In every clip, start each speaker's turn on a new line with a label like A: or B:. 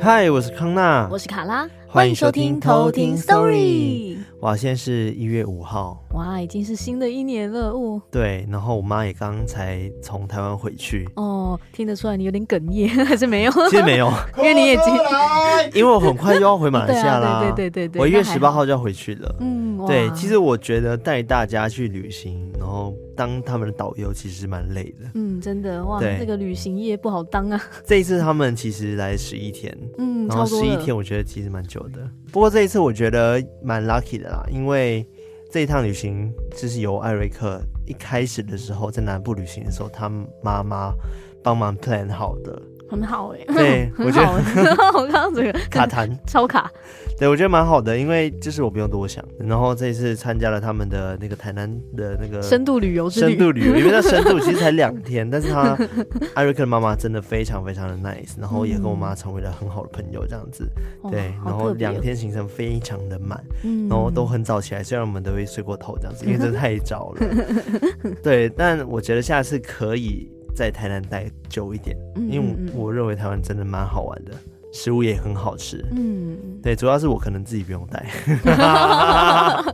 A: 嗨，我是康娜，
B: 我是卡拉，
A: 欢迎收听偷听 Story。哇，现在是一月五号，
B: 哇，已经是新的一年了哦。
A: 对，然后我妈也刚才从台湾回去。
B: 哦，听得出来你有点哽咽，还是没有？
A: 其实没有，
B: 因为你也经，
A: 因为我很快就要回马来西亚啦。
B: 对对对对对，
A: 我一月十八号就要回去了。
B: 嗯，
A: 对，其实我觉得带大家去旅行，然后当他们的导游，其实蛮累的。
B: 嗯，真的哇，这个旅行业不好当啊。
A: 这一次他们其实来十一天，
B: 嗯，
A: 然后十一天，我觉得其实蛮久的。不过这一次我觉得蛮 lucky 的啦，因为这一趟旅行就是由艾瑞克一开始的时候在南部旅行的时候，他妈妈帮忙 plan 好的。
B: 很好哎、欸，
A: 对，我觉得
B: 我刚刚这个
A: 卡弹
B: 超卡，
A: 对我觉得蛮好的，因为就是我不用多想。然后这一次参加了他们的那个台南的那个
B: 深度旅游，
A: 深度旅游，因为那深度其实才两天，但是他艾瑞克的妈妈真的非常非常的 nice，然后也跟我妈成为了很好的朋友，这样子。嗯、对，然后两天行程非常的满，然后都很早起来，虽然我们都会睡过头这样子，因为真的太早了。对，但我觉得下次可以。在台南待久一点，因为我认为台湾真的蛮好玩的，食物也很好吃。嗯，对，主要是我可能自己不用带，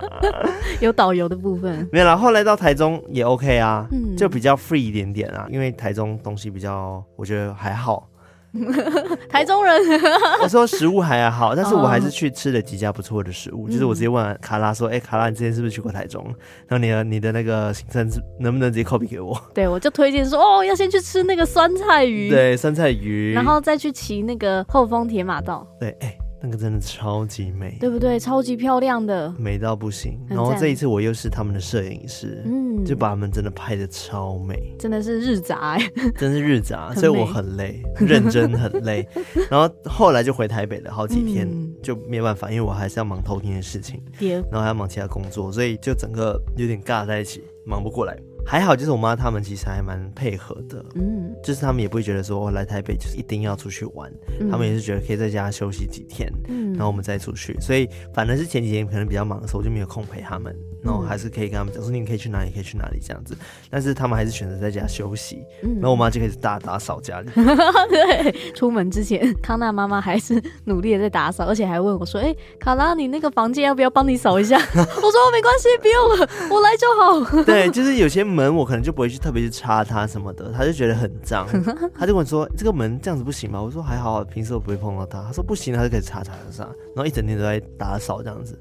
B: 有导游的部分
A: 没有啦。后来到台中也 OK 啊，就比较 free 一点点啊，因为台中东西比较，我觉得还好。
B: 台中人，
A: 我说食物还好，但是我还是去吃了几家不错的食物。就是我直接问卡拉说：“哎，卡拉，你之前是不是去过台中？然后你的你的那个行程能不能直接 copy 给我？”
B: 对，我就推荐说：“哦，要先去吃那个酸菜鱼，
A: 对，酸菜鱼，
B: 然后再去骑那个后丰铁马道。”
A: 对，哎。那个真的超级美，
B: 对不对？超级漂亮的，
A: 美到不行。然后这一次我又是他们的摄影师，嗯，就把他们真的拍的超美，
B: 真的是日杂哎，
A: 真是日杂，所以我很累，认真很累。然后后来就回台北了好几天，就没办法，因为我还是要忙偷听的事情，然后还要忙其他工作，所以就整个有点尬在一起，忙不过来。还好，就是我妈他们其实还蛮配合的，嗯，就是他们也不会觉得说我来台北就是一定要出去玩，嗯、他们也是觉得可以在家休息几天，嗯，然后我们再出去，所以反正是前几天可能比较忙的时候，我就没有空陪他们。然后还是可以跟他们讲说，你可以去哪里，可以去哪里这样子。但是他们还是选择在家休息。嗯，然后我妈就开始大打扫家里。
B: 对，出门之前，康纳妈妈还是努力的在打扫，而且还问我说：“哎、欸，卡拉，你那个房间要不要帮你扫一下？” 我说：“没关系，不用了，我来就好。”
A: 对，就是有些门我可能就不会去特别去擦它什么的，他就觉得很脏，他就跟我说：“这个门这样子不行吗？”我说：“还好，平时我不会碰到它。”他说：“不行，他就可以擦擦擦。”然后一整天都在打扫这样子。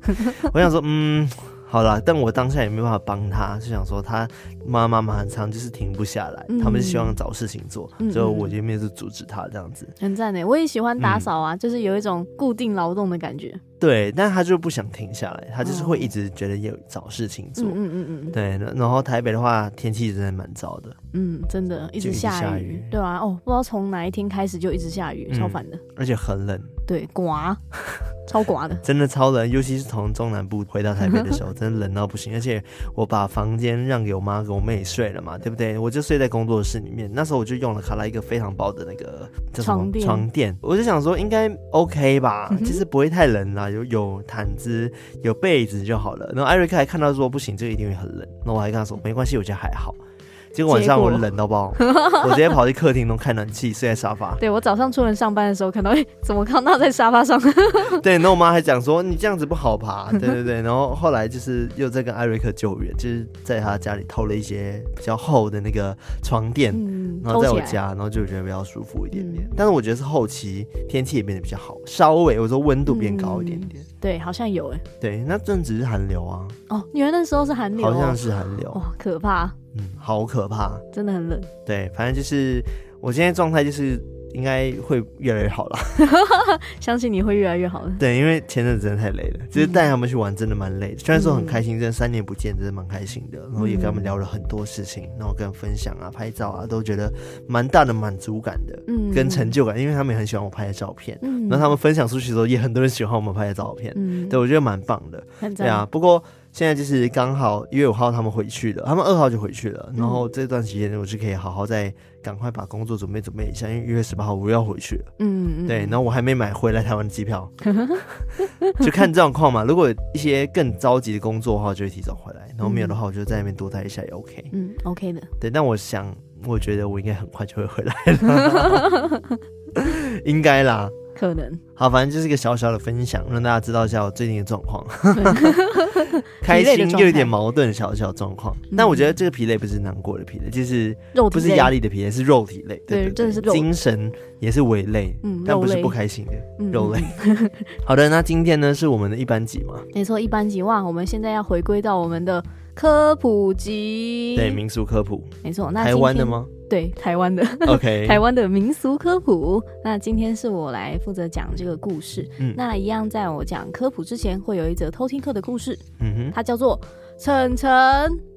A: 我想说，嗯。好了，但我当下也没办法帮他，就想说他妈妈妈很常就是停不下来，嗯、他们希望找事情做，嗯、所以我就没有阻止他这样子。
B: 很赞呢，我也喜欢打扫啊，嗯、就是有一种固定劳动的感觉。
A: 对，但他就不想停下来，他就是会一直觉得有找事情做。嗯嗯嗯嗯。对，然后台北的话，天气真的蛮糟的。
B: 嗯，真的，一直下雨。一直下雨。对啊，哦，不知道从哪一天开始就一直下雨，超烦的。
A: 而且很冷。
B: 对，刮，超刮的。
A: 真的超冷，尤其是从中南部回到台北的时候，真的冷到不行。而且我把房间让给我妈跟我妹睡了嘛，对不对？我就睡在工作室里面。那时候我就用了卡拉一个非常薄的那个叫什么床垫，床垫。我就想说应该 OK 吧，其实不会太冷啦。有有毯子有被子就好了。然后艾瑞克还看到说不行，这个一定会很冷。那我还跟他说没关系，我觉得还好。结果晚上我冷到爆，我直接跑去客厅弄开暖气，睡在沙发。
B: 对，我早上出门上班的时候可能会，怎么康纳在沙发上？
A: 对，然后我妈还讲说你这样子不好爬。对对对，然后后来就是又在跟艾瑞克救援，就是在他家里偷了一些比较厚的那个床垫，然后在我家，然后就觉得比较舒服一点点。但是我觉得是后期天气也变得比较好，稍微我说温度变高一点点。
B: 对，好像有哎。
A: 对，那阵子是寒流啊。
B: 哦，你们那时候是寒流，
A: 好像是寒流，
B: 哇，可怕。
A: 嗯，好可怕，
B: 真的很冷。
A: 对，反正就是我今天状态就是应该会越来越好了，
B: 相信你会越来越好的。
A: 对，因为前阵子真的太累了，就是带他们去玩真的蛮累的。虽然说很开心，真的三年不见，真的蛮开心的。然后也跟他们聊了很多事情，然后跟分享啊、拍照啊，都觉得蛮大的满足感的，嗯，跟成就感，因为他们也很喜欢我拍的照片。嗯，然后他们分享出去的时候，也很多人喜欢我们拍的照片。嗯，对，我觉得蛮棒的。对啊，不过。现在就是刚好一月五号他们回去了，他们二号就回去了。然后这段时间我是可以好好再赶快把工作准备准备一下，因为一月十八号我又要回去了。嗯嗯。对，然后我还没买回来台湾的机票，就看状况嘛。如果有一些更着急的工作的话，就会提早回来；然后没有的话，我就在那边多待一下也 OK。
B: 嗯，OK 的。
A: 对，但我想，我觉得我应该很快就会回来了，应该啦。
B: 可能
A: 好，反正就是一个小小的分享，让大家知道一下我最近的状况。开心又有点矛盾，小小状况。但我觉得这个疲累不是难过的疲累，就是不是压力的疲累，是肉体累。
B: 对，真的是
A: 精神也是伪累，嗯，但不是不开心的肉累。好的，那今天呢是我们的一班级嘛？
B: 没错，一班级哇，我们现在要回归到我们的科普集，
A: 对，民俗科普，
B: 没错。那
A: 台湾的吗？
B: 对，台湾的，
A: OK，
B: 台湾的民俗科普。那今天是我来负责讲这个故事。嗯，那一样，在我讲科普之前，会有一则偷听课的故事。嗯哼，它叫做晨晨。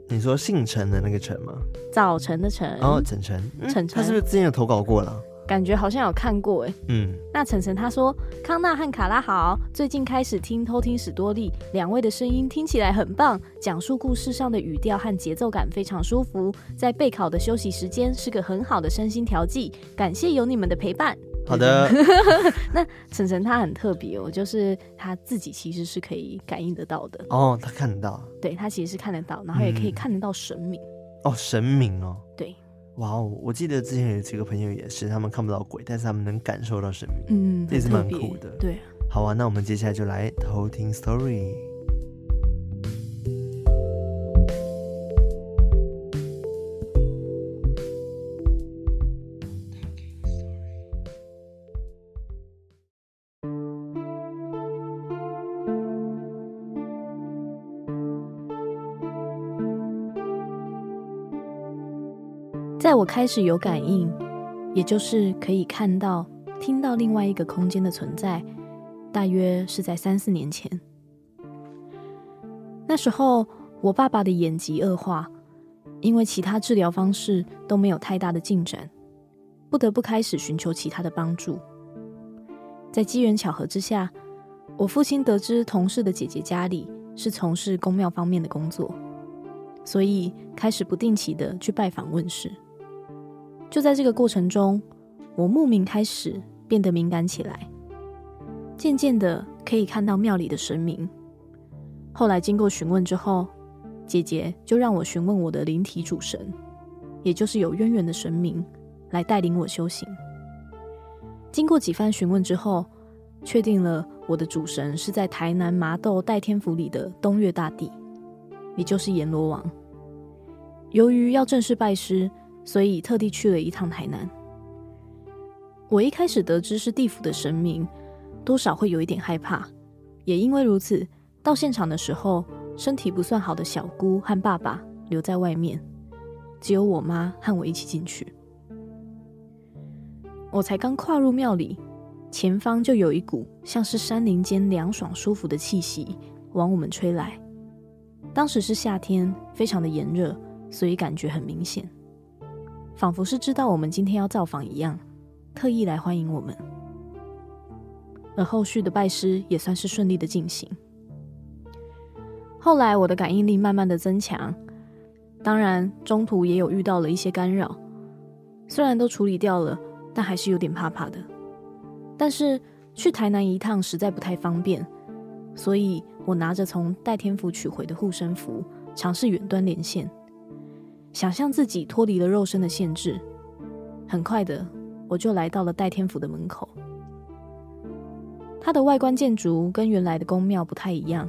A: 你说姓陈的那个陈吗？
B: 早晨的晨。
A: 哦，晨晨，晨晨，他是不是之前有投稿过了？
B: 感觉好像有看过哎，嗯，那晨晨他说，康纳和卡拉好，最近开始听偷听史多利，两位的声音听起来很棒，讲述故事上的语调和节奏感非常舒服，在备考的休息时间是个很好的身心调剂，感谢有你们的陪伴。
A: 好的，
B: 那晨晨他很特别哦，就是他自己其实是可以感应得到的。
A: 哦，他看得到，
B: 对，他其实是看得到，然后也可以看得到神明、
A: 嗯、哦，神明哦，
B: 对。
A: 哇哦！我记得之前有几个朋友也是，他们看不到鬼，但是他们能感受到神明，嗯，这也是蛮酷的。
B: 对，
A: 好啊，那我们接下来就来偷听 story。
B: 在我开始有感应，也就是可以看到、听到另外一个空间的存在，大约是在三四年前。那时候，我爸爸的眼疾恶化，因为其他治疗方式都没有太大的进展，不得不开始寻求其他的帮助。在机缘巧合之下，我父亲得知同事的姐姐家里是从事宫庙方面的工作，所以开始不定期的去拜访问事。就在这个过程中，我莫名开始变得敏感起来，渐渐的可以看到庙里的神明。后来经过询问之后，姐姐就让我询问我的灵体主神，也就是有渊源的神明，来带领我修行。经过几番询问之后，确定了我的主神是在台南麻豆代天府里的东岳大帝，也就是阎罗王。由于要正式拜师。所以特地去了一趟台南。我一开始得知是地府的神明，多少会有一点害怕。也因为如此，到现场的时候，身体不算好的小姑和爸爸留在外面，只有我妈和我一起进去。我才刚跨入庙里，前方就有一股像是山林间凉爽舒服的气息往我们吹来。当时是夏天，非常的炎热，所以感觉很明显。仿佛是知道我们今天要造访一样，特意来欢迎我们。而后续的拜师也算是顺利的进行。后来我的感应力慢慢的增强，当然中途也有遇到了一些干扰，虽然都处理掉了，但还是有点怕怕的。但是去台南一趟实在不太方便，所以我拿着从戴天府取回的护身符，尝试远端连线。想象自己脱离了肉身的限制，很快的，我就来到了代天府的门口。它的外观建筑跟原来的宫庙不太一样，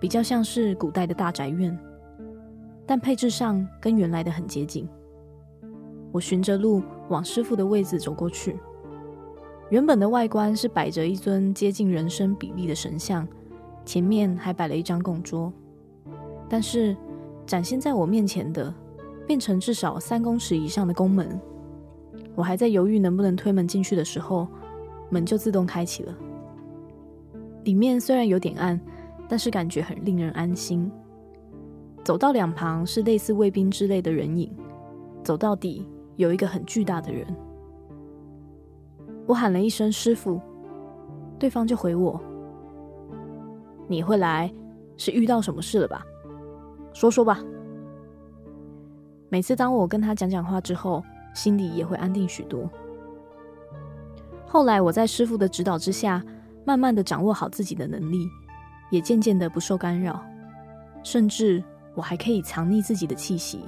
B: 比较像是古代的大宅院，但配置上跟原来的很接近。我循着路往师傅的位置走过去。原本的外观是摆着一尊接近人身比例的神像，前面还摆了一张供桌，但是展现在我面前的。变成至少三公尺以上的宫门，我还在犹豫能不能推门进去的时候，门就自动开启了。里面虽然有点暗，但是感觉很令人安心。走到两旁是类似卫兵之类的人影，走到底有一个很巨大的人。我喊了一声“师傅”，对方就回我：“你会来，是遇到什么事了吧？”说说吧。每次当我跟他讲讲话之后，心里也会安定许多。后来我在师傅的指导之下，慢慢的掌握好自己的能力，也渐渐的不受干扰，甚至我还可以藏匿自己的气息。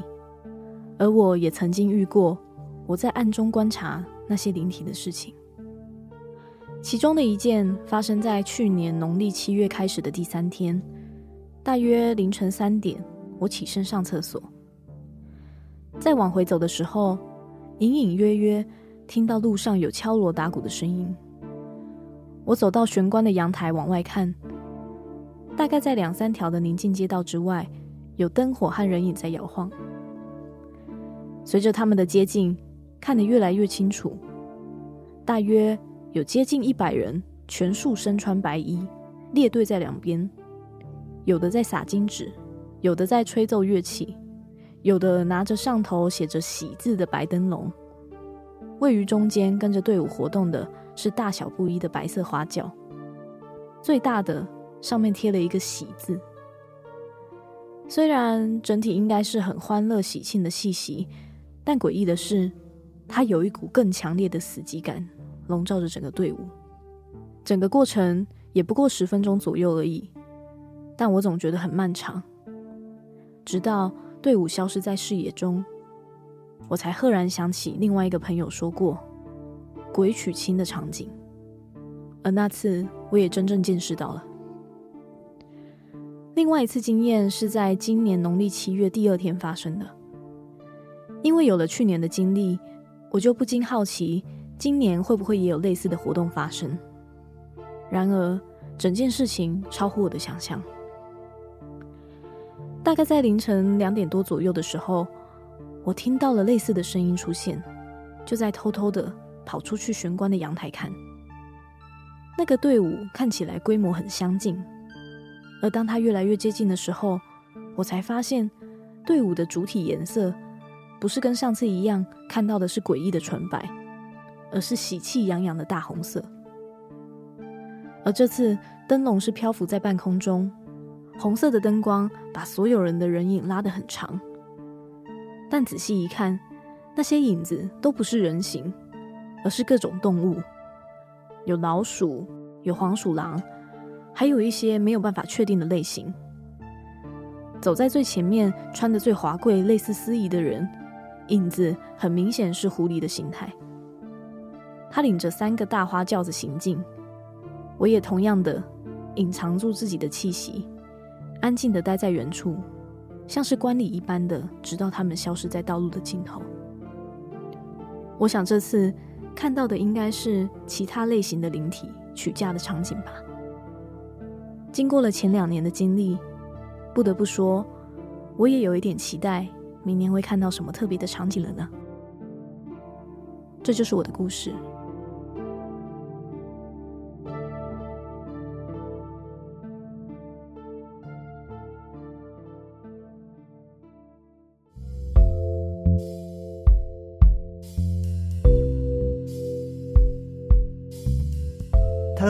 B: 而我也曾经遇过，我在暗中观察那些灵体的事情。其中的一件发生在去年农历七月开始的第三天，大约凌晨三点，我起身上厕所，在往回走的时候，隐隐约约听到路上有敲锣打鼓的声音。我走到玄关的阳台往外看，大概在两三条的宁静街道之外，有灯火和人影在摇晃。随着他们的接近，看得越来越清楚，大约。有接近一百人，全数身穿白衣，列队在两边，有的在撒金纸，有的在吹奏乐器，有的拿着上头写着“喜”字的白灯笼。位于中间跟着队伍活动的是大小不一的白色花轿，最大的上面贴了一个“喜”字。虽然整体应该是很欢乐喜庆的气息，但诡异的是，它有一股更强烈的死寂感。笼罩着整个队伍，整个过程也不过十分钟左右而已，但我总觉得很漫长。直到队伍消失在视野中，我才赫然想起另外一个朋友说过鬼娶亲的场景，而那次我也真正见识到了。另外一次经验是在今年农历七月第二天发生的，因为有了去年的经历，我就不禁好奇。今年会不会也有类似的活动发生？然而，整件事情超乎我的想象。大概在凌晨两点多左右的时候，我听到了类似的声音出现，就在偷偷的跑出去玄关的阳台看。那个队伍看起来规模很相近，而当它越来越接近的时候，我才发现队伍的主体颜色不是跟上次一样看到的是诡异的纯白。而是喜气洋洋的大红色，而这次灯笼是漂浮在半空中，红色的灯光把所有人的人影拉得很长。但仔细一看，那些影子都不是人形，而是各种动物，有老鼠，有黄鼠狼，还有一些没有办法确定的类型。走在最前面，穿得最华贵、类似司仪的人，影子很明显是狐狸的形态。他领着三个大花轿子行进，我也同样的隐藏住自己的气息，安静的待在原处，像是观礼一般的，直到他们消失在道路的尽头。我想这次看到的应该是其他类型的灵体娶嫁的场景吧。经过了前两年的经历，不得不说，我也有一点期待明年会看到什么特别的场景了呢？这就是我的故事。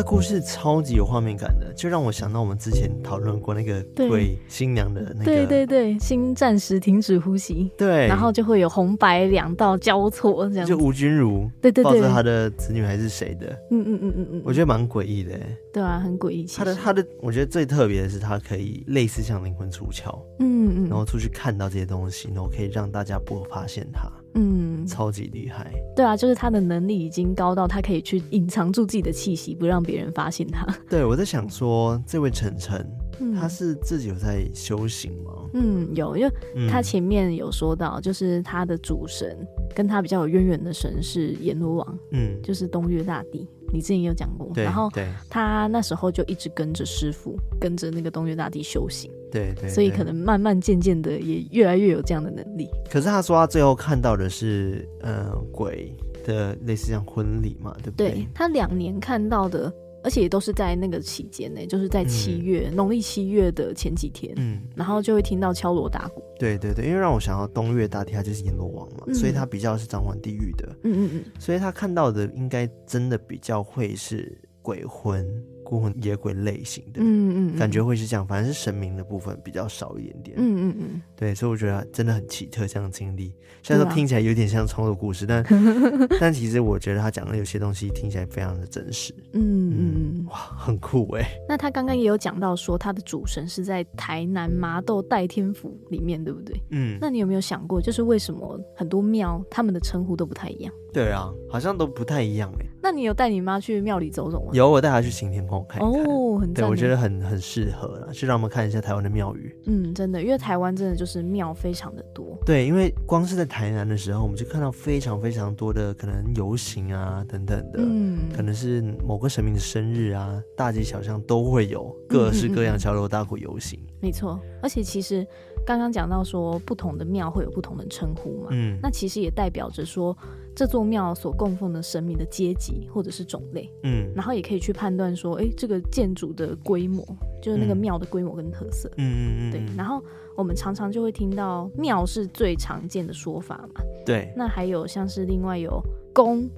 A: 故事超级有画面感的，就让我想到我们之前讨论过那个鬼新娘的那个，
B: 对对对，心暂时停止呼吸，
A: 对，
B: 然后就会有红白两道交错这样，
A: 就吴君如
B: 对对对，抱
A: 着他的子女还是谁的，
B: 嗯嗯嗯嗯嗯，
A: 我觉得蛮诡异的，
B: 对啊，很诡异。
A: 他的他的，我觉得最特别的是他可以类似像灵魂出窍，
B: 嗯嗯，
A: 然后出去看到这些东西，然后可以让大家不发现他。
B: 嗯，
A: 超级厉害。
B: 对啊，就是他的能力已经高到他可以去隐藏住自己的气息，不让别人发现他。
A: 对，我在想说，这位晨晨，嗯，他是自己有在修行吗？
B: 嗯，有，因为他前面有说到，就是他的主神跟他比较有渊源的神是阎罗王，嗯，就是东岳大帝。你之前也有讲过，然后他那时候就一直跟着师傅，跟着那个东岳大帝修行，
A: 对对，
B: 所以可能慢慢渐渐的也越来越有这样的能力。
A: 可是他说他最后看到的是，呃，鬼的类似像婚礼嘛，对不对？
B: 对，他两年看到的。而且也都是在那个期间呢，就是在七月农历、嗯、七月的前几天，嗯，然后就会听到敲锣打鼓。
A: 对对对，因为让我想到东岳大帝，他就是阎罗王嘛，嗯、所以他比较是掌管地狱的，嗯嗯嗯，所以他看到的应该真的比较会是鬼魂。孤魂野鬼类型的，
B: 嗯嗯，
A: 感觉会是这样，反正是神明的部分比较少一点点，
B: 嗯嗯嗯，
A: 对，所以我觉得真的很奇特这样的经历，虽然说听起来有点像创作故事，但 但其实我觉得他讲的有些东西听起来非常的真实，
B: 嗯嗯嗯，
A: 哇，很酷哎。
B: 那他刚刚也有讲到说他的主神是在台南麻豆代天府里面，对不对？
A: 嗯，
B: 那你有没有想过，就是为什么很多庙他们的称呼都不太一样？
A: 对啊，好像都不太一样哎。
B: 那你有带你妈去庙里走走吗？
A: 有，我带她去晴天宫看。
B: 哦，很。
A: 对，我觉得很很适合啦，去让我们看一下台湾的庙宇。
B: 嗯，真的，因为台湾真的就是庙非常的多。
A: 对，因为光是在台南的时候，我们就看到非常非常多的可能游行啊等等的，
B: 嗯，
A: 可能是某个神明的生日啊，大街小巷都会有各式各样敲锣打鼓游行。
B: 嗯嗯嗯。没错，而且其实刚刚讲到说不同的庙会有不同的称呼嘛，
A: 嗯，
B: 那其实也代表着说。这座庙所供奉的神明的阶级或者是种类，
A: 嗯，
B: 然后也可以去判断说，哎，这个建筑的规模，就是那个庙的规模跟特色，
A: 嗯嗯嗯，
B: 对。然后我们常常就会听到庙是最常见的说法嘛，
A: 对。
B: 那还有像是另外有宫、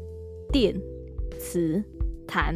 B: 殿、祠、坛、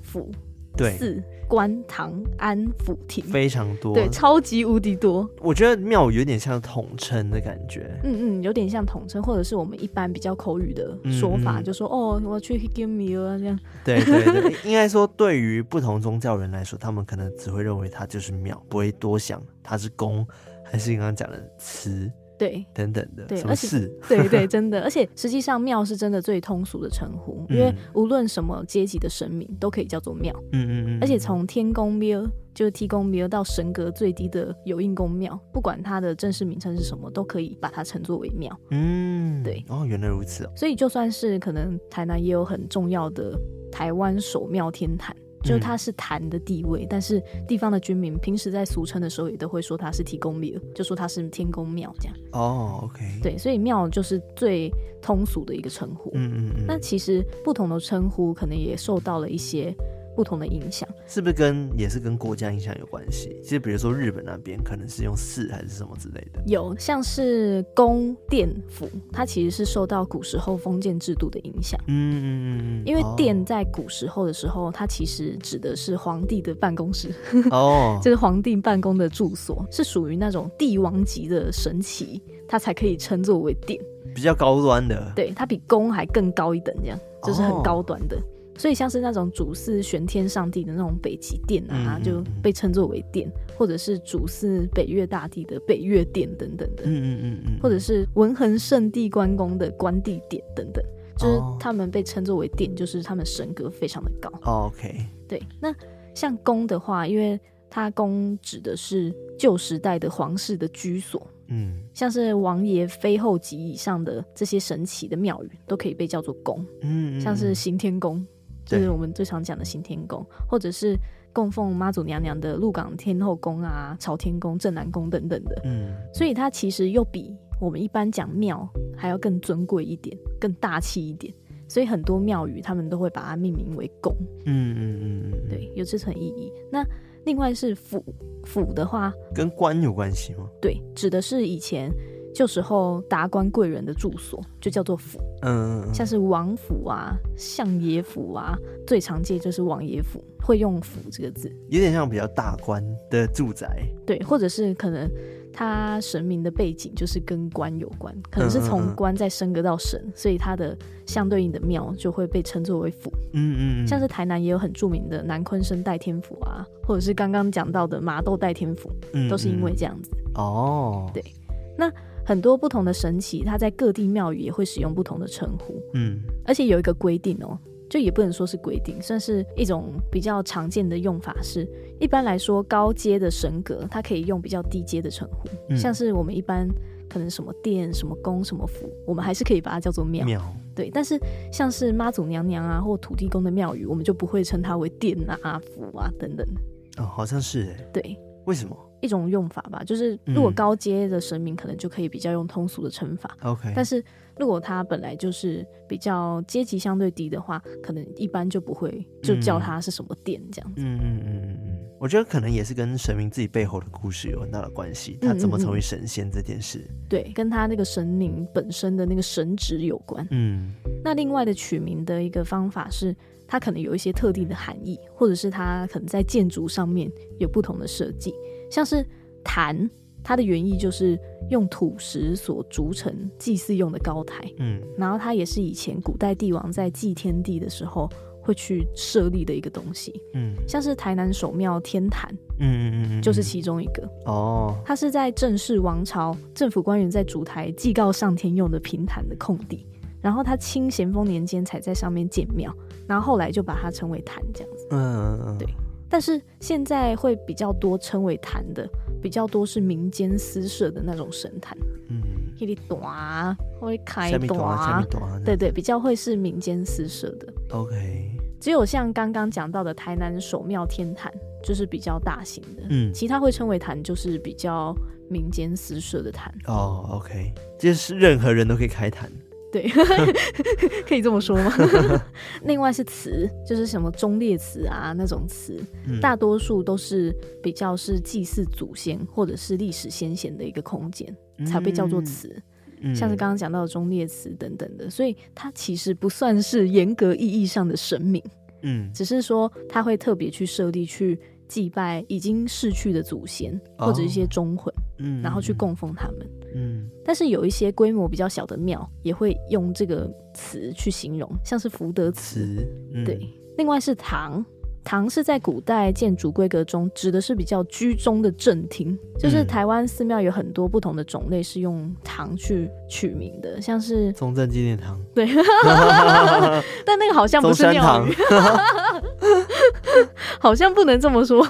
B: 府、
A: 对，
B: 寺。官堂安府亭
A: 非常多，
B: 对，超级无敌多。
A: 我觉得庙有点像统称的感觉，
B: 嗯嗯，有点像统称，或者是我们一般比较口语的说法，嗯嗯就说哦，我去 give me 啊这样。
A: 对对对，应该说对于不同宗教人来说，他们可能只会认为它就是庙，不会多想它是宫还是你刚刚讲的祠。
B: 对，
A: 等等的，
B: 对，
A: 而且
B: 对对，真的，而且实际上庙是真的最通俗的称呼，嗯、因为无论什么阶级的神明都可以叫做庙，
A: 嗯嗯嗯，
B: 而且从天宫庙就是天公庙到神格最低的有应公庙，不管它的正式名称是什么，都可以把它称作为庙，
A: 嗯，
B: 对，
A: 哦，原来如此哦，
B: 所以就算是可能台南也有很重要的台湾首庙天坛。就它是坛的地位，嗯，但是地方的居民平时在俗称的时候，也都会说它是提公庙，就说它是天公庙这样。
A: 哦，OK，
B: 对，所以庙就是最通俗的一个称呼。
A: 嗯嗯嗯。那
B: 其实不同的称呼，可能也受到了一些。不同的影响
A: 是不是跟也是跟国家影响有关系？其实比如说日本那边可能是用寺还是什么之类的，
B: 有像是宫殿府，它其实是受到古时候封建制度的影响。
A: 嗯嗯嗯嗯，
B: 因为殿在古时候的时候，它其实指的是皇帝的办公室
A: 哦，
B: 就是皇帝办公的住所，是属于那种帝王级的神奇，它才可以称作为殿，
A: 比较高端的。
B: 对，它比宫还更高一等，这样就是很高端的。所以像是那种主祀玄天上帝的那种北极殿啊，就被称作为殿，或者是主祀北岳大帝的北岳殿等等的，
A: 嗯嗯嗯嗯，
B: 或者是文衡圣地关公的关帝殿等等，就是他们被称作为殿，就是他们神格非常的高。
A: 哦，OK，
B: 对。那像宫的话，因为它宫指的是旧时代的皇室的居所，
A: 嗯，
B: 像是王爷、妃后级以上的这些神奇的庙宇，都可以被叫做宫，
A: 嗯，嗯，
B: 像是行天宫。就是我们最常讲的行天宫，或者是供奉妈祖娘娘的鹿港天后宫啊、朝天宫、镇南宫等等的。
A: 嗯，
B: 所以它其实又比我们一般讲庙还要更尊贵一点，更大气一点。所以很多庙宇他们都会把它命名为宫。
A: 嗯嗯嗯嗯，
B: 对，有这层意义。那另外是府，府的话
A: 跟官有关系吗？
B: 对，指的是以前。旧时候达官贵人的住所就叫做府，
A: 嗯，
B: 像是王府啊、相爷府啊，最常见就是王爷府，会用“府”这个字，
A: 有点像比较大官的住宅，
B: 对，或者是可能他神明的背景就是跟官有关，可能是从官再升格到神，嗯嗯嗯，所以他的相对应的庙就会被称作为府，
A: 嗯，嗯嗯，
B: 像是台南也有很著名的南鲲鯓代天府啊，或者是刚刚讲到的麻豆代天府，都是因为这样子，
A: 哦，
B: 对，那。很多不同的神祇，它在各地庙宇也会使用不同的称呼。
A: 嗯，
B: 而且有一个规定哦，就也不能说是规定，算是一种比较常见的用法是，一般来说高阶的神格，它可以用比较低阶的称呼，嗯，像是我们一般可能什么殿、什么宫、什么府，我们还是可以把它叫做庙。
A: 庙，
B: 对。但是像是妈祖娘娘啊，或土地公的庙宇，我们就不会称它为殿啊、府啊等等。
A: 哦，好像是哎。
B: 对。
A: 为什么？
B: 一种用法吧，就是如果高阶的神明可能就可以比较用通俗的称法。
A: OK，
B: 但是如果他本来就是比较阶级相对低的话，可能一般就不会就叫他是什么殿这样子。
A: 嗯嗯嗯嗯嗯，我觉得可能也是跟神明自己背后的故事有很大的关系，他怎么成为神仙这件事。
B: 嗯嗯嗯，对，跟他那个神明本身的那个神职有关。
A: 嗯，
B: 那另外的取名的一个方法是它可能有一些特定的含义，或者是它可能在建筑上面有不同的设计，像是坛，它的原意就是用土石所筑成祭祀用的高台，
A: 嗯，
B: 然后它也是以前古代帝王在祭天地的时候会去设立的一个东西，
A: 嗯，
B: 像是台南首庙天坛，
A: 嗯嗯嗯嗯，
B: 就是其中一个，
A: 哦，
B: 它是在正式王朝政府官员在主台祭告上天用的平坦的空地。然后他清咸丰年间才在上面建庙，然后后来就把它称为坛这样子。
A: 嗯嗯
B: 对。但是现在会比较多称为坛的，比较多是民间私设的那种神坛。
A: 嗯。
B: 一里短会开短，对对，比较会是民间私设的。
A: OK。
B: 只有像刚刚讲到的台南首庙天坛，就是比较大型的。
A: 嗯。
B: 其他会称为坛，就是比较民间私设的坛。
A: 哦，OK，就是任何人都可以开坛。
B: 对，可以这么说吗？另外是词，就是什么忠烈祠啊那种词，嗯、大多数都是比较是祭祀祖先或者是历史先贤的一个空间，嗯、才被叫做祠。嗯、像是刚刚讲到的忠烈祠等等的，所以它其实不算是严格意义上的神明，
A: 嗯，
B: 只是说他会特别去设立去祭拜已经逝去的祖先或者一些忠魂，
A: 嗯，
B: 然后去供奉他们。
A: 嗯，
B: 但是有一些规模比较小的庙也会用这个词去形容，像是福德祠。
A: 嗯、
B: 对，另外是堂，堂是在古代建筑规格中指的是比较居中的正厅，就是台湾寺庙有很多不同的种类是用堂去取名的，像是
A: 中正纪念堂。
B: 对，但那个好像不是庙 堂，好像不能这么说。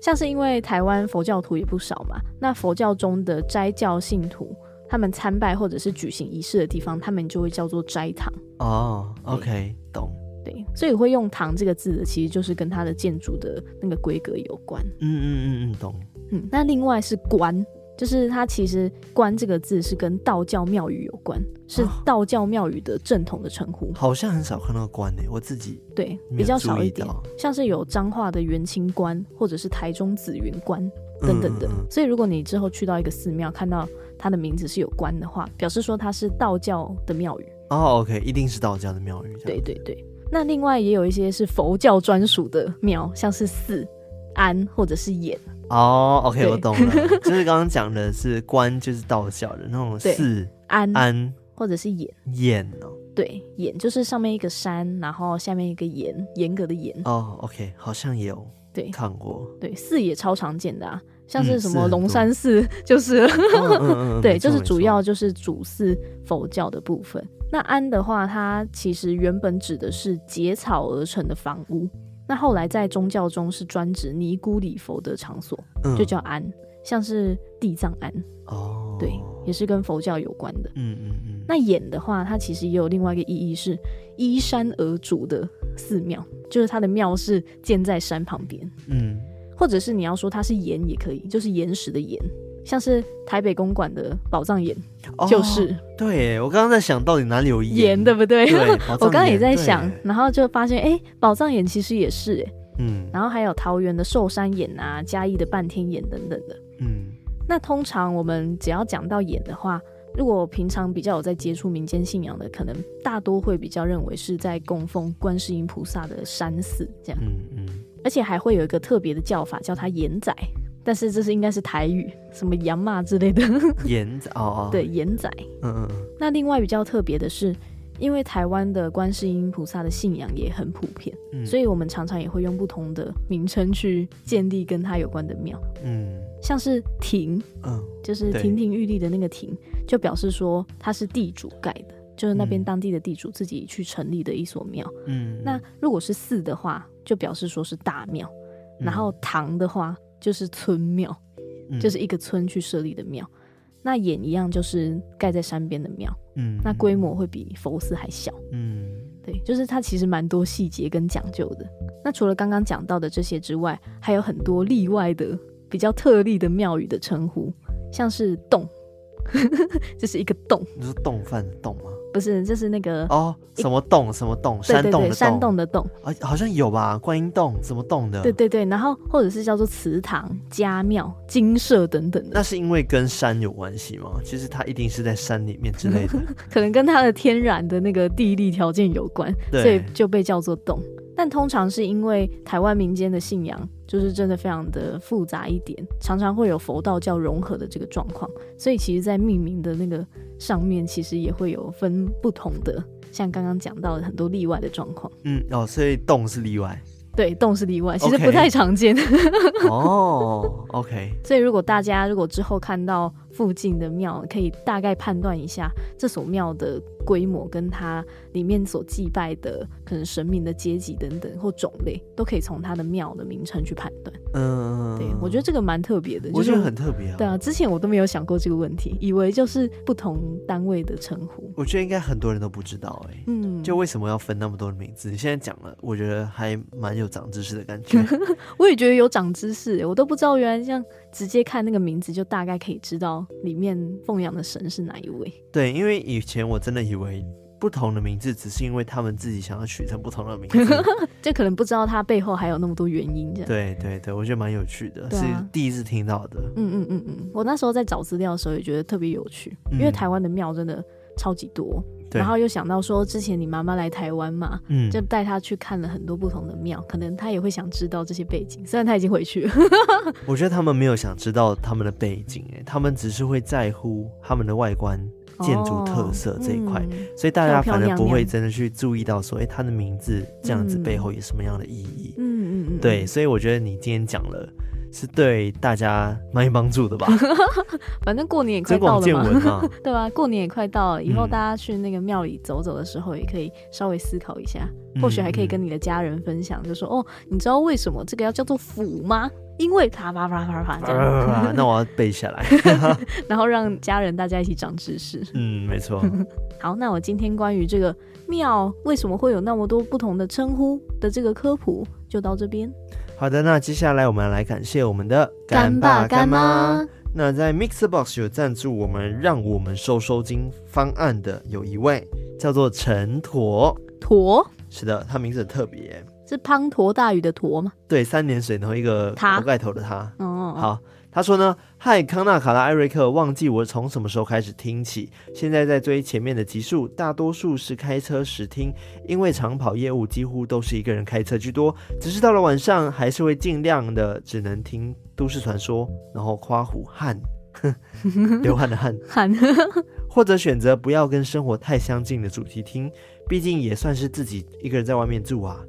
B: 像是因为台湾佛教徒也不少嘛，那佛教中的斋教信徒，他们参拜或者是举行仪式的地方，他们就会叫做斋堂。
A: 哦，OK，懂。
B: 对，所以会用“堂”这个字的，其实就是跟它的建筑的那个规格有关。
A: 嗯嗯嗯嗯，懂。
B: 嗯，那另外是“观”。就是它其实“关”这个字是跟道教庙宇有关，是道教庙宇的正统的称呼。
A: 好像很少看到“关”诶，我自己
B: 对比较少一点，像是有彰化的元清观，或者是台中紫云观等等的。嗯嗯嗯，所以如果你之后去到一个寺庙，看到它的名字是有“关”的话，表示说它是道教的庙宇。
A: 哦，OK，一定是道教的庙宇。
B: 对对对。那另外也有一些是佛教专属的庙，像是寺、庵或者是岩。
A: 哦、oh，OK，我懂了，就是刚刚讲的是观，就是道教的那种寺
B: 安
A: 安
B: 或者是岩
A: 岩哦，
B: 对，岩就是上面一个山，然后下面一个严严格的严。
A: 哦、oh，OK，好像也有
B: 对。
A: 看过，
B: 对寺也超常见的啊，像是什么龙山寺，就是 对，就是主要就是主寺佛教的部分。那安的话，它其实原本指的是结草而成的房屋。那后来在宗教中是专指尼姑礼佛的场所，嗯、就叫庵，像是地藏庵
A: 哦，
B: 对，也是跟佛教有关的。
A: 嗯嗯嗯。
B: 那岩的话，它其实也有另外一个意义，是依山而筑的寺庙，就是它的庙是建在山旁边。
A: 嗯，
B: 或者是你要说它是岩也可以，就是岩石的岩。像是台北公馆的宝藏岩，哦、就是
A: 对。我刚刚在想到底哪里有
B: 岩，对不对？
A: 对，
B: 我刚刚也在想，然后就发现，哎，宝藏岩其实也是，哎，
A: 嗯。
B: 然后还有桃园的寿山岩啊，嘉义的半天岩等等的，
A: 嗯。
B: 那通常我们只要讲到眼的话，如果平常比较有在接触民间信仰的，可能大多会比较认为是在供奉观世音菩萨的山寺这样，
A: 嗯嗯。
B: 而且还会有一个特别的叫法，叫它眼仔。但是这是应该是台语，什么洋嘛之类的。
A: 岩仔哦，
B: 对，岩仔。
A: 嗯嗯。
B: 那另外比较特别的是，因为台湾的观世音菩萨的信仰也很普遍，嗯，所以我们常常也会用不同的名称去建立跟他有关的庙。
A: 嗯，
B: 像是亭，
A: 嗯，
B: 就是亭亭玉立的那个亭，就表示说它是地主盖的，就是那边当地的地主自己去成立的一所庙。
A: 嗯，
B: 那如果是寺的话，就表示说是大庙。然后堂的话。就是村庙，就是一个村去设立的庙。嗯、那岩一样，就是盖在山边的庙。
A: 嗯，
B: 那规模会比佛寺还小。
A: 嗯，
B: 对，就是它其实蛮多细节跟讲究的。那除了刚刚讲到的这些之外，还有很多例外的、比较特例的庙宇的称呼，像是洞，这是一个洞。
A: 你是洞饭的洞吗？
B: 不是，就是那个
A: 哦，什么洞？什么洞？山洞的洞？
B: 山洞的洞
A: 啊，好像有吧？观音洞？什么洞的？
B: 对对对，然后或者是叫做祠堂、家庙、精舍等等的。
A: 那是因为跟山有关系吗？其实它一定是在山里面之类的，
B: 可能跟它的天然的那个地理条件有关，对所以就被叫做洞。但通常是因为台湾民间的信仰就是真的非常的复杂一点，常常会有佛道教融合的这个状况，所以其实，在命名的那个上面，其实也会有分不同的，像刚刚讲到的很多例外的状况。
A: 嗯，哦，所以洞是例外。
B: 对，洞是例外，其实不太常见。
A: 哦，OK。
B: 所以如果大家如果之后看到附近的庙，可以大概判断一下这所庙的规模，跟它里面所祭拜的可能神明的阶级等等或种类，都可以从它的庙的名称去判断。嗯，对，我觉得这个蛮特别的，
A: 我觉得很特别啊。
B: 对啊，之前我都没有想过这个问题，以为就是不同单位的称呼。
A: 我觉得应该很多人都不知道哎、欸，嗯，就为什么要分那么多的名字？你现在讲了，我觉得还蛮有长知识的感觉。
B: 我也觉得有长知识，我都不知道原来这样直接看那个名字就大概可以知道里面奉养的神是哪一位。
A: 对，因为以前我真的以为不同的名字只是因为他们自己想要取成不同的名字，
B: 就可能不知道它背后还有那么多原因这样。
A: 对对对，我觉得蛮有趣的，啊、是第一次听到的。
B: 嗯嗯嗯嗯，我那时候在找资料的时候也觉得特别有趣，因为台湾的庙真的超级多。然后又想到说，之前你妈妈来台湾嘛，嗯，就带她去看了很多不同的庙，可能她也会想知道这些背景。虽然她已经回去了，
A: 我觉得他们没有想知道他们的背景，哎，他们只是会在乎他们的外观、建筑特色这一块，哦嗯、所以大家反而不会真的去注意到说，哎，他的名字这样子背后有什么样的意义？嗯嗯嗯，对，所以我觉得你今天讲了。是对大家蛮有帮助的吧？
B: 反正过年也快到了嘛，对吧？过年也快到了，以后大家去那个庙里走走的时候，也可以稍微思考一下，嗯、或许还可以跟你的家人分享，就说、嗯、哦，你知道为什么这个要叫做府吗？因为啪啪啪啪啪这样。
A: 那我要背下来，
B: 然后让家人大家一起长知识。
A: 嗯，没错。
B: 好，那我今天关于这个庙为什么会有那么多不同的称呼的这个科普，就到这边。
A: 好的，那接下来我们来感谢我们的干爸干妈。那在 MixerBox 有赞助我们，让我们收收金方案的有一位叫做陈驼
B: 驼，
A: 是的，他名字很特别，
B: 是滂沱大雨的沱吗？
A: 对，三点水然后一个头盖头的他。
B: 哦，
A: 好。他说呢，嗨，康纳、卡拉、艾瑞克，忘记我从什么时候开始听起，现在在追前面的集数，大多数是开车时听，因为长跑业务几乎都是一个人开车居多，只是到了晚上还是会尽量的只能听都市传说，然后夸虎汗，流汗的汗，汗，或者选择不要跟生活太相近的主题听，毕竟也算是自己一个人在外面住啊。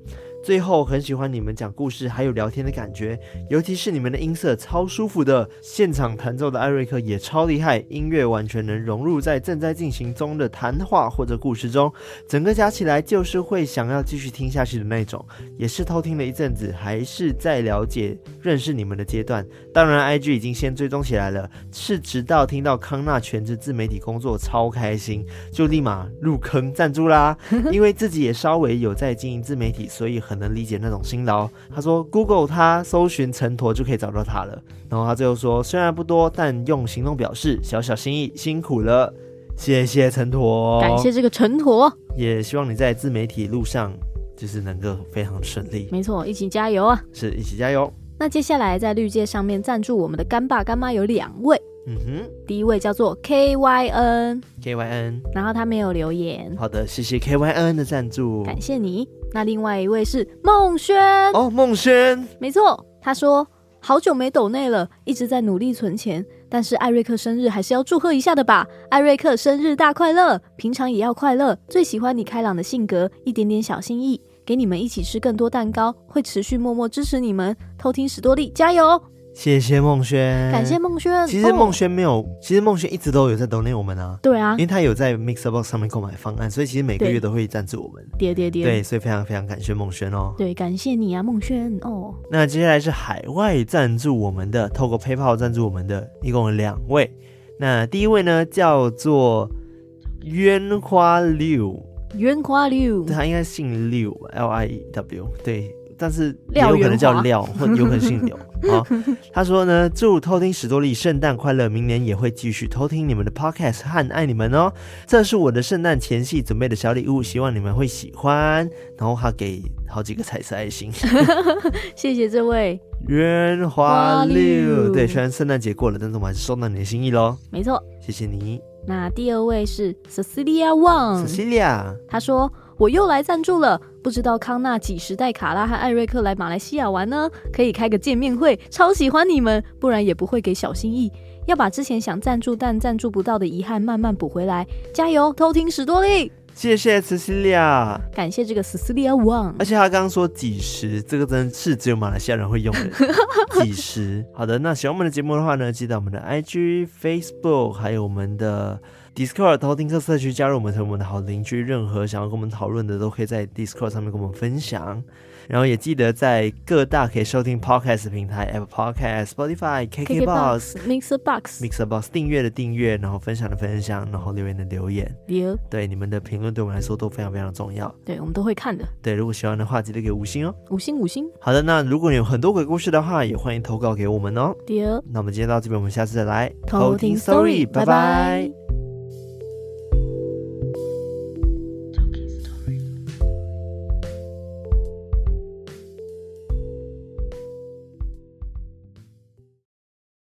A: 最后很喜欢你们讲故事还有聊天的感觉，尤其是你们的音色超舒服的，现场弹奏的艾瑞克也超厉害，音乐完全能融入在正在进行中的谈话或者故事中，整个加起来就是会想要继续听下去的那种。也是偷听了一阵子，还是在了解认识你们的阶段。当然，IG 已经先追踪起来了，是直到听到康纳全职自媒体工作超开心，就立马入坑赞助啦。因为自己也稍微有在经营自媒体，所以很。能理解那种辛劳。他说，Google 他搜寻陈驼就可以找到他了。然后他最后说，虽然不多，但用行动表示，小小心意，辛苦了，谢谢陈驼，
B: 感谢这个陈驼，
A: 也希望你在自媒体路上就是能够非常顺利。
B: 没错，一起加油啊！
A: 是一起加油。
B: 那接下来在绿界上面赞助我们的干爸干妈有两位。嗯哼，第一位叫做 K Y N，K
A: Y N，
B: 然后他没有留言。
A: 好的，谢谢 K Y N 的赞助，
B: 感谢你。那另外一位是梦轩，
A: 哦，梦轩，
B: 没错，他说好久没抖内了，一直在努力存钱，但是艾瑞克生日还是要祝贺一下的吧。艾瑞克生日大快乐，平常也要快乐。最喜欢你开朗的性格，一点点小心意，给你们一起吃更多蛋糕，会持续默默支持你们。偷听史多利，加油！
A: 谢谢梦轩，
B: 感谢梦轩。
A: 其实梦轩没有，哦、其实梦轩一直都有在 donate 我们啊。
B: 对啊，
A: 因为他有在 MixerBox 上面购买方案，所以其实每个月都会赞助我们。
B: 对对对，
A: 对，所以非常非常感谢梦轩哦。
B: 对，感谢你啊，梦轩哦。
A: 那接下来是海外赞助我们的，透过 PayPal 赞助我们的，一共有两位。那第一位呢，叫做渊花柳，渊
B: 花六，
A: 他应该姓六，L I E W，对，但是也有可能叫廖，或有可能姓柳。好，他说呢，祝偷听史多利圣诞快乐，明年也会继续偷听你们的 podcast 和爱你们哦。这是我的圣诞前夕准备的小礼物，希望你们会喜欢。然后他给好几个彩色爱心，
B: 谢谢这位
A: 圆滑六。对，虽然圣诞节过了，但是我们还是收到你的心意喽。
B: 没错，
A: 谢谢你。
B: 那第二位是 Cecilia Wang，Cecilia，他说。我又来赞助了，不知道康纳几时带卡拉和艾瑞克来马来西亚玩呢？可以开个见面会，超喜欢你们，不然也不会给小心意。要把之前想赞助但赞助不到的遗憾慢慢补回来，加油！偷听史多利，
A: 谢谢
B: 感谢这个斯西利亚王。
A: 而且他刚刚说几时，这个真是只有马来西亚人会用的 几时。好的，那喜欢我们的节目的话呢，记得我们的 IG、Facebook 还有我们的。Discord 偷听客社区，加入我们成为我们的好邻居。任何想要跟我们讨论的，都可以在 Discord 上面跟我们分享。然后也记得在各大可以收听 Podcast 平台，Apple Podcast、Spotify、KKBox、
B: Mixer Box、
A: Mixer Box 订阅的订阅，然后分享的分享，然后留言的留言。
B: 留
A: 对你们的评论对我们来说都非常非常重要。
B: 对，我们都会看的。
A: 对，如果喜欢的话，记得给五星哦。
B: 五星五星。
A: 好的，那如果你有很多鬼故事的话，也欢迎投稿给我们哦。
B: 留。
A: 那我们今天到这边，我们下次再来
B: 偷听 Story，拜拜。